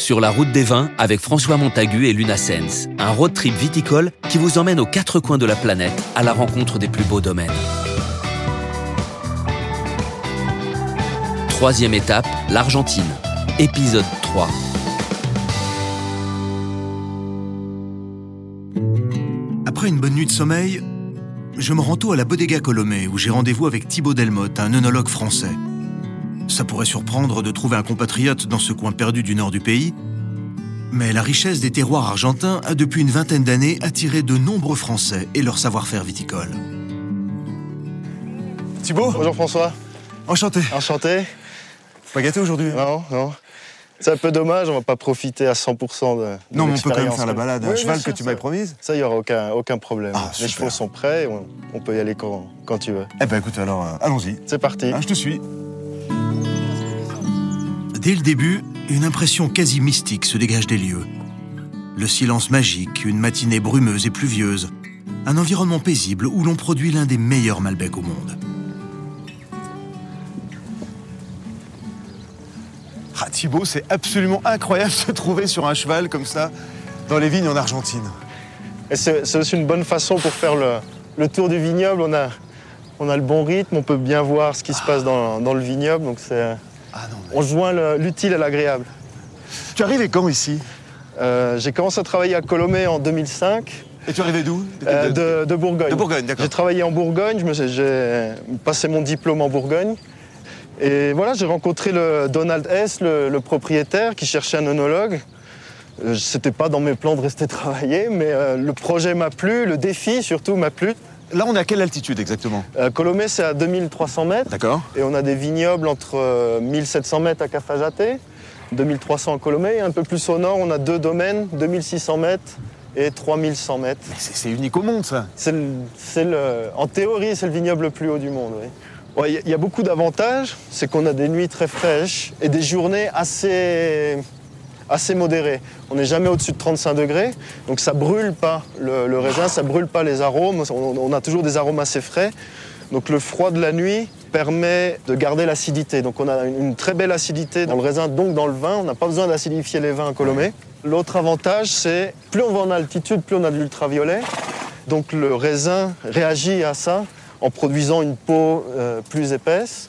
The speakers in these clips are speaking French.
Sur la route des vins avec François Montagu et Luna Sens, un road trip viticole qui vous emmène aux quatre coins de la planète à la rencontre des plus beaux domaines. Troisième étape, l'Argentine. Épisode 3. Après une bonne nuit de sommeil, je me rends tôt à la Bodega Colomé où j'ai rendez-vous avec Thibaut Delmotte, un œnologue français. Ça pourrait surprendre de trouver un compatriote dans ce coin perdu du nord du pays, mais la richesse des terroirs argentins a depuis une vingtaine d'années attiré de nombreux Français et leur savoir-faire viticole. Thibaut Bonjour François, Enchanté. enchanté. Pas gâté aujourd'hui Non, non. C'est un peu dommage, on va pas profiter à 100% de, de Non, mais on peut quand même faire la balade. Oui, un bien cheval sûr, que tu m'avais promise Ça, il n'y aura aucun, aucun problème. Ah, Les chevaux sont prêts, on, on peut y aller quand, quand tu veux. Eh ben écoute, alors euh, allons-y. C'est parti. Ah, je te suis. Dès le début, une impression quasi mystique se dégage des lieux. Le silence magique, une matinée brumeuse et pluvieuse, un environnement paisible où l'on produit l'un des meilleurs Malbecs au monde. Ah, Thibaut, c'est absolument incroyable de se trouver sur un cheval comme ça dans les vignes en Argentine. Et c'est c'est aussi une bonne façon pour faire le, le tour du vignoble. On a, on a le bon rythme, on peut bien voir ce qui se passe dans, dans le vignoble. Donc c'est. On joint le- l'utile à l'agréable. Tu arrives quand ici? Euh, J'ai commencé à travailler à Colomé en 2005, Et tu arrivais d'où? Euh, de, de Bourgogne. De Bourgogne, d'accord. J'ai travaillé en Bourgogne, j'ai passé mon diplôme en Bourgogne. Et voilà, j'ai rencontré le Donald S, le, le propriétaire, qui cherchait un œnologue. Euh, C'était pas dans mes plans de rester travailler, mais euh, le projet m'a plu, le défi surtout m'a plu. Là, on est à quelle altitude exactement Euh, Colomé, c'est à 2300 mètres, D'accord. et on a des vignobles entre euh, 1700 mètres à Cafajate, 2300 à Colomé, et un peu plus au nord, on a deux domaines, 2600 mètres et 3100 mètres. Mais c'est unique au monde, ça. C'est en théorie, c'est le vignoble le plus haut du monde. oui. Ouais, y il y, a beaucoup d'avantages. C'est qu'on a des nuits très fraîches et des journées assez, assez modérées. On n'est jamais au-dessus de 35 degrés, donc ça brûle pas le, raisin, ça brûle pas les arômes. On, a toujours des arômes assez frais. Donc le froid de la nuit permet de garder l'acidité. Donc on a une, une très belle acidité dans le raisin, donc dans le vin. On n'a pas besoin d'acidifier les vins à Colomé. L'autre avantage, c'est plus on va en altitude, plus on a de l'ultraviolet. Donc le raisin réagit à ça en produisant une peau euh, plus épaisse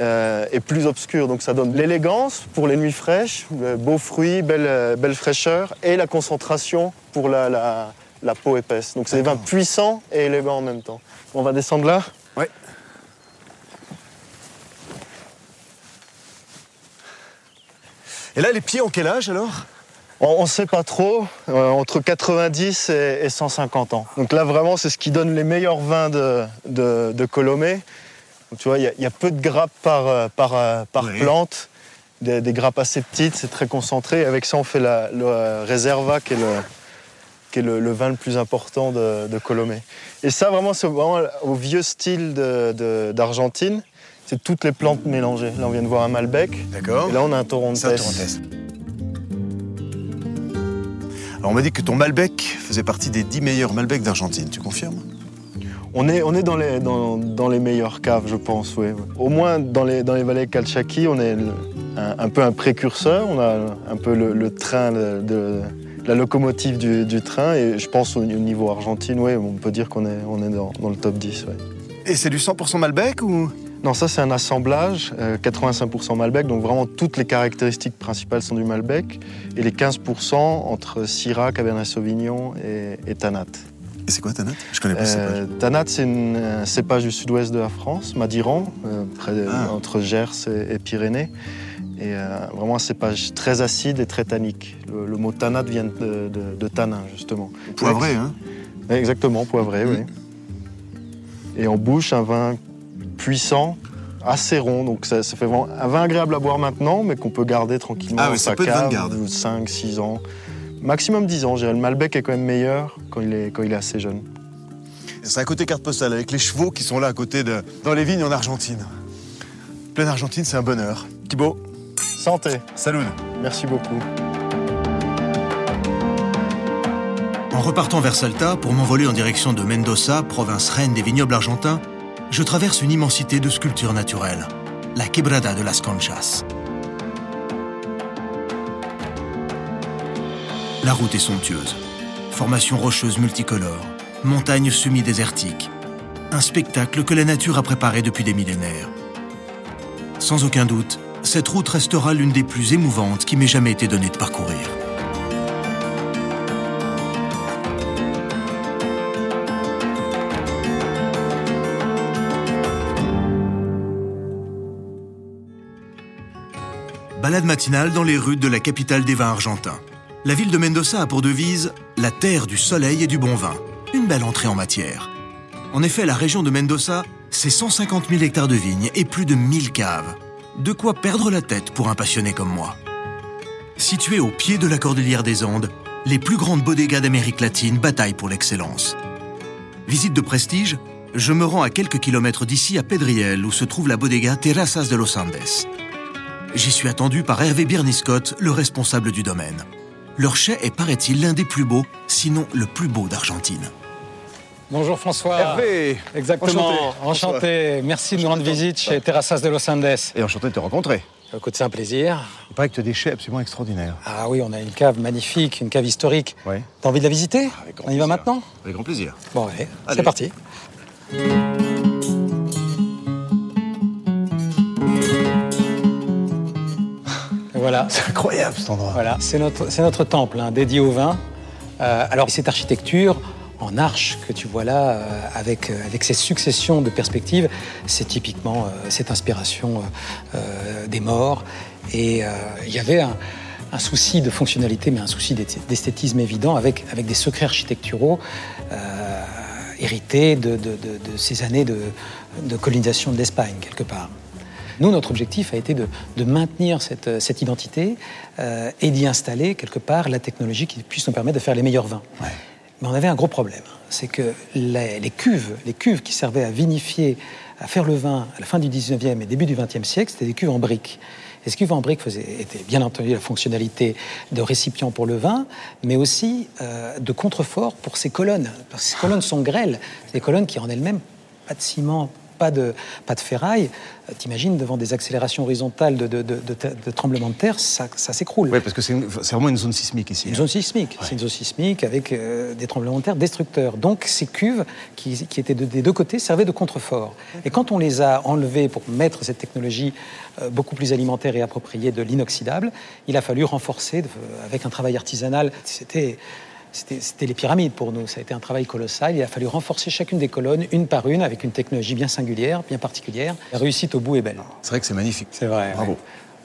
euh, et plus obscure. Donc ça donne l'élégance pour les nuits fraîches, euh, beaux fruits, belle, euh, belle fraîcheur et la concentration pour la, la- la peau épaisse. Donc c'est des vins puissants et élégants en même temps. On va descendre là. Ouais. Et là, les pieds ont quel âge alors? On ne sait pas trop, euh, entre 90 et, et 150 ans. Donc là, vraiment, c'est ce qui donne les meilleurs vins de, de, de Colomé. Donc, tu vois, il y, a- il y a peu de grappes par, euh, par, euh, par Oui. plante, des, des grappes assez petites, c'est très concentré. Avec ça, on fait la, le euh, Reserva, qui est le, qui est le, le vin le plus important de, de Colomé. Et ça, vraiment, c'est vraiment au vieux style d'Argentine. C'est toutes les plantes mélangées. Là, on vient de voir un Malbec. D'accord. Et là, on a un Torontes. C'est un Torontes. Alors, on m'a dit que ton Malbec faisait partie des 10 meilleurs Malbecs d'Argentine. Tu confirmes? On est, on est dans, les, dans, dans les meilleures caves, je pense, oui. Au moins, dans les, dans les vallées Calchaki, on est un, un peu un précurseur. On a un peu le, le train, de, de- la locomotive du, du train. Et je pense au, au niveau Argentine, oui, on peut dire qu'on est, on est dans, dans le top 10. ouais. Et c'est du 100% Malbec ou? Non, ça, c'est un assemblage, euh, 85% Malbec. Donc, vraiment, toutes les caractéristiques principales sont du Malbec. Et les 15% entre Syrah, Cabernet Sauvignon et, et Tanat. Et c'est quoi ta note? Je connais pas. Euh, Tanat, c'est une euh, cépage du sud-ouest de la France, Madiran, euh, près de- Ah. entre Gers et, et Pyrénées. Et euh, vraiment un cépage très acide et très tannique. Le, le mot Tanat vient de, de- de tanin, justement. Poivré, hein Ouais, Exactement, poivré, Mm. oui. Et en bouche, un vin puissant, assez rond. Donc ça, ça fait vraiment un vin agréable à boire maintenant, mais qu'on peut garder tranquillement Ah dans oui, ça sa cave, garde. 5, 6 ans. Maximum 10 ans, je dirais. Le Malbec est quand même meilleur quand il est, quand il est assez jeune. C'est à côté carte postale, avec les chevaux qui sont là à côté de. dans les vignes en Argentine. Pleine Argentine, c'est un bonheur. Thibaut, Santé, salut merci beaucoup. En repartant vers Salta pour m'envoler en direction de Mendoza, province reine des vignobles argentins, je traverse une immensité de sculptures naturelles, la Quebrada de las Conchas. La route est somptueuse. Formation rocheuse multicolore, montagnes semi-désertiques. Un spectacle que la nature a préparé depuis des millénaires. Sans aucun doute, cette route restera l'une des plus émouvantes qui m'ait jamais été donnée de parcourir. Balade matinale dans les rues de la capitale des vins argentins. La ville de Mendoza a pour devise la terre du soleil et du bon vin. Une belle entrée en matière. En effet, la région de Mendoza, c'est 150 000 hectares de vignes et plus de 1000 caves. De quoi perdre la tête pour un passionné comme moi. Située au pied de la cordillère des Andes, les plus grandes bodegas d'Amérique latine bataillent pour l'excellence. Visite de prestige, je me rends à quelques kilomètres d'ici à Pedriel où se trouve la bodega Terrazas de los Andes. J'y suis attendu par Hervé Birniscott, le responsable du domaine. Leur chai est, paraît-il, l'un des plus beaux, sinon le plus beau d'Argentine. Bonjour François. Hervé Exactement. Enchanté. Enchanté. Merci de nous rendre visite chez Terrassas de Los Andes. Et enchanté de te rencontrer. Écoute, c'est un plaisir. Il paraît que tu as des chais absolument extraordinaires. Ah oui, on a une cave magnifique, une cave historique. Ouais. T'as envie de la visiter? Avec grand On y va maintenant? Avec grand plaisir. Bon, allez, Allez. c'est parti. Voilà. C'est incroyable cet endroit. Voilà, c'est notre, c'est notre temple hein, dédié au vin. Euh, alors, cette architecture en arche que tu vois là, euh, avec, euh, avec cette succession de perspectives, c'est typiquement cette inspiration des morts. Et il y avait un, un souci de fonctionnalité, mais un souci d'esth- d'esthétisme évident, avec, avec des secrets architecturaux hérités de, de- de- de ces années de, de colonisation de l'Espagne, quelque part. Nous, notre objectif a été de, de maintenir cette, cette identité euh, et d'y installer quelque part la technologie qui puisse nous permettre de faire les meilleurs vins. Mais on avait un gros problème, c'est que les, les cuves, les cuves qui servaient à vinifier, à faire le vin à la fin du 19e et début du 20e siècle, c'était des cuves en briques. Et ces cuves en briques faisaient, étaient bien entendu la fonctionnalité de récipient pour le vin, mais aussi euh, de contrefort pour ces colonnes. Parce que ces colonnes sont grêles, des colonnes qui en elles-mêmes, pas de ciment, pas de, pas de ferraille. Euh, T'imagines, devant des accélérations horizontales de, de, de- de- de tremblements de terre, ça, ça s'écroule. Oui, parce que c'est vraiment une zone sismique ici. Une hein. zone sismique. C'est une zone sismique avec euh, des tremblements de terre destructeurs. Donc ces cuves qui, qui étaient de- des deux côtés servaient de contrefort. Et quand on les a enlevées pour mettre cette technologie euh, beaucoup plus alimentaire et appropriée de l'inoxydable, il a fallu renforcer avec un travail artisanal. C'était c'était les pyramides pour nous. Ça a été un travail colossal. Il a fallu renforcer chacune des colonnes, une par une, avec une technologie bien singulière, bien particulière. La réussite au bout est belle. C'est vrai que c'est magnifique. C'est vrai. Bravo. ouais.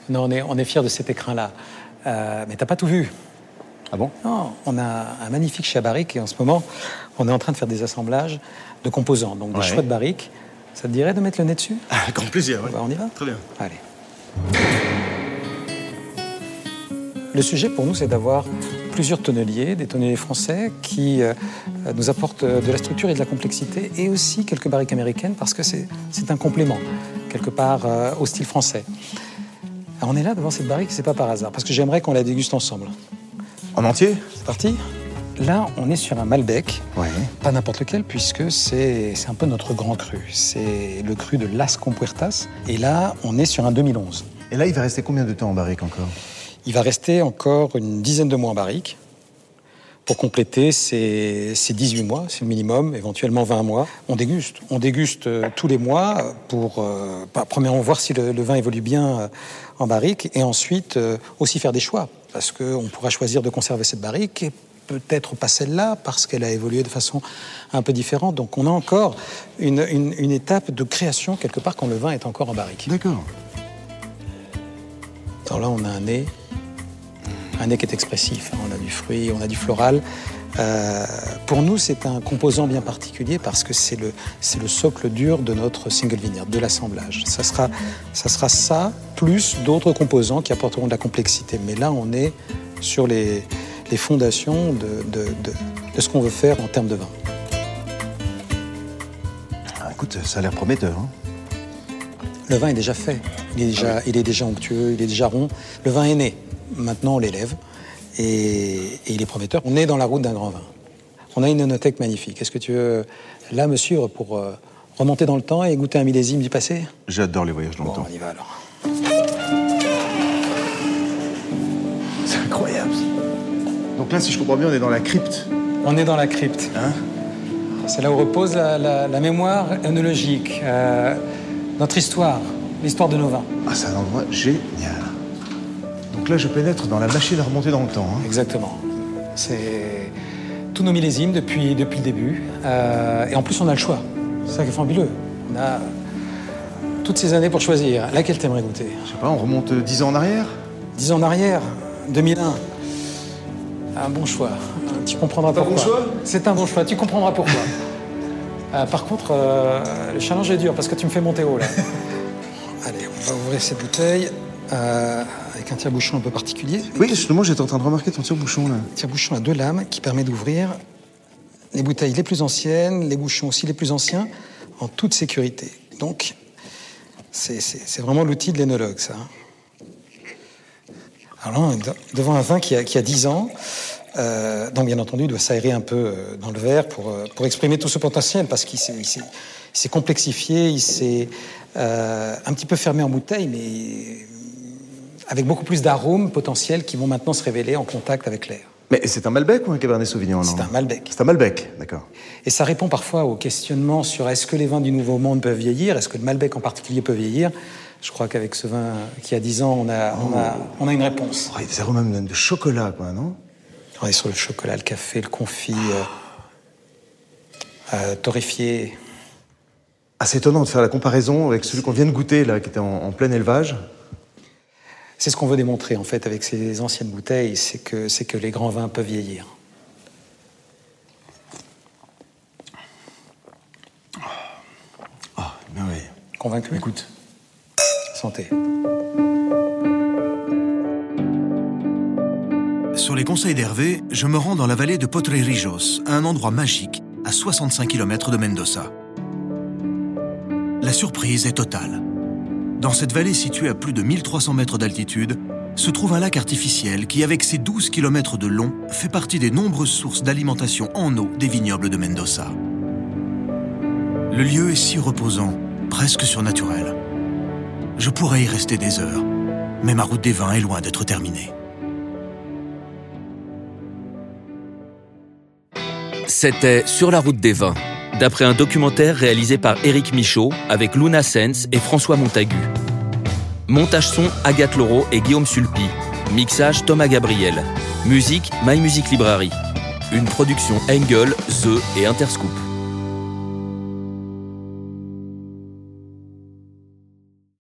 Non, on est, on est fiers de cet écrin-là. Euh, mais t'as pas tout vu. Ah bon? Non, on a un magnifique chez Barrique et en ce moment, on est en train de faire des assemblages de composants, donc des Ouais. choix de barrique. Ça te dirait de mettre le nez dessus? Avec grand plaisir, oui. Bah, On y va? Très bien. Allez. Le sujet pour nous, c'est d'avoir plusieurs tonneliers, des tonneliers français qui euh, nous apportent de la structure et de la complexité, et aussi quelques barriques américaines, parce que c'est un complément, quelque part, euh, au style français. Alors, on est là devant cette barrique, c'est pas par hasard, parce que j'aimerais qu'on la déguste ensemble. En entier? C'est parti Là, on est sur un Malbec, pas n'importe lequel, puisque c'est c'est un peu notre grand cru. C'est le cru de Las Compuertas. Et là, on est sur un 2011. Et là, il va rester combien de temps en barrique encore? Il va rester encore une dizaine de mois en barrique pour compléter ces, ces 18 mois, c'est le minimum, éventuellement 20 mois. On déguste. On déguste euh, tous les mois pour, euh, bah, premièrement, voir si le, le vin évolue bien euh, en barrique et ensuite euh, aussi faire des choix. Parce qu'on pourra choisir de conserver cette barrique et peut-être pas celle-là parce qu'elle a évolué de façon un peu différente. Donc on a encore une, une- une étape de création quelque part quand le vin est encore en barrique. D'accord. Alors là, on a un nez, un nez qui est expressif. hein. On a du fruit, on a du floral. Euh, pour nous, c'est un composant bien particulier parce que c'est le, le socle dur de notre single vineyard, de l'assemblage. Ça sera, ça sera ça, plus d'autres composants qui apporteront de la complexité. Mais là, on est sur les, les fondations de, de- de- de ce qu'on veut faire en termes de vin. Ah, écoute, ça a l'air prometteur. hein. Le vin est déjà fait. Il est déjà, il est déjà onctueux, il est déjà rond. Le vin est né. Maintenant, on l'élève. Et, et il est prometteur. On est dans la route d'un grand vin. On a une onothèque magnifique. Est-ce que tu veux là me suivre pour euh, remonter dans le temps et goûter un millésime du passé? J'adore les voyages dans Bon, le temps. on y va alors. C'est incroyable. Donc là, si je comprends bien, on est dans la crypte. On est dans la crypte. Hein? C'est là où repose la, la- la mémoire œnologique, euh, notre histoire, l'histoire de nos vins. Ah, c'est un endroit génial. Donc là, je pénètre dans la machine à remonter dans le temps. hein. Exactement. C'est tous nos millésimes depuis, depuis le début. Euh, et en plus, on a le choix. C'est ça qui est fabuleux. On a toutes ces années pour choisir. Laquelle t'aimerais goûter? Je sais pas, on remonte 10 ans en arrière? Dix ans en arrière, 2001. Un bon choix. Tu comprendras pourquoi. bon choix? C'est un bon choix. Tu comprendras pourquoi. Euh, par contre, euh, le challenge est dur parce que tu me fais monter haut là. Allez, on va ouvrir cette bouteille euh, avec un tire-bouchon un peu particulier. Oui, justement, j'étais en train de remarquer ton tire-bouchon là. tire-bouchon à deux lames qui permet d'ouvrir les bouteilles les plus anciennes, les bouchons aussi les plus anciens, en toute sécurité. Donc, c'est- vraiment l'outil de l'énologue, ça. Alors là, on est de- devant un vin qui a, qui a 10 ans, euh, donc bien entendu, il doit s'aérer un peu euh, dans le verre pour, euh, pour exprimer tout ce potentiel, parce qu'il s'est- complexifié, il s'est euh, un petit peu fermé en bouteille, mais avec beaucoup plus d'arômes potentiels qui vont maintenant se révéler en contact avec l'air. Mais c'est un Malbec ou un Cabernet Sauvignon C'est un Malbec. C'est un Malbec, d'accord. Et ça répond parfois au questionnement sur est-ce que les vins du Nouveau Monde peuvent vieillir, est-ce que le Malbec en particulier peut vieillir. Je crois qu'avec ce vin qui a 10 ans, on a, on a, on a une réponse. Oh, des arômes même de chocolat, quoi, non? On est sur le chocolat, le café, le confit, euh, euh, torréfié. C'est étonnant de faire la comparaison avec celui qu'on vient de goûter, là, qui était en, en plein élevage. C'est ce qu'on veut démontrer en fait avec ces anciennes bouteilles, c'est que, c'est que les grands vins peuvent vieillir. Ah, mais oui. Convaincu Écoute. Santé. Sur les conseils d'Hervé, je me rends dans la vallée de Potrerijos, un endroit magique à 65 km de Mendoza. La surprise est totale. Dans cette vallée située à plus de 1300 mètres d'altitude, se trouve un lac artificiel qui, avec ses 12 km de long, fait partie des nombreuses sources d'alimentation en eau des vignobles de Mendoza. Le lieu est si reposant, presque surnaturel. Je pourrais y rester des heures, mais ma route des vins est loin d'être terminée. C'était Sur la route des vins, d'après un documentaire réalisé par Éric Michaud avec Luna Sens et François Montagu. Montage son Agathe Laureau et Guillaume Sulpi. Mixage Thomas Gabriel. Musique My Music Library. Une production Engel, The et Interscoop.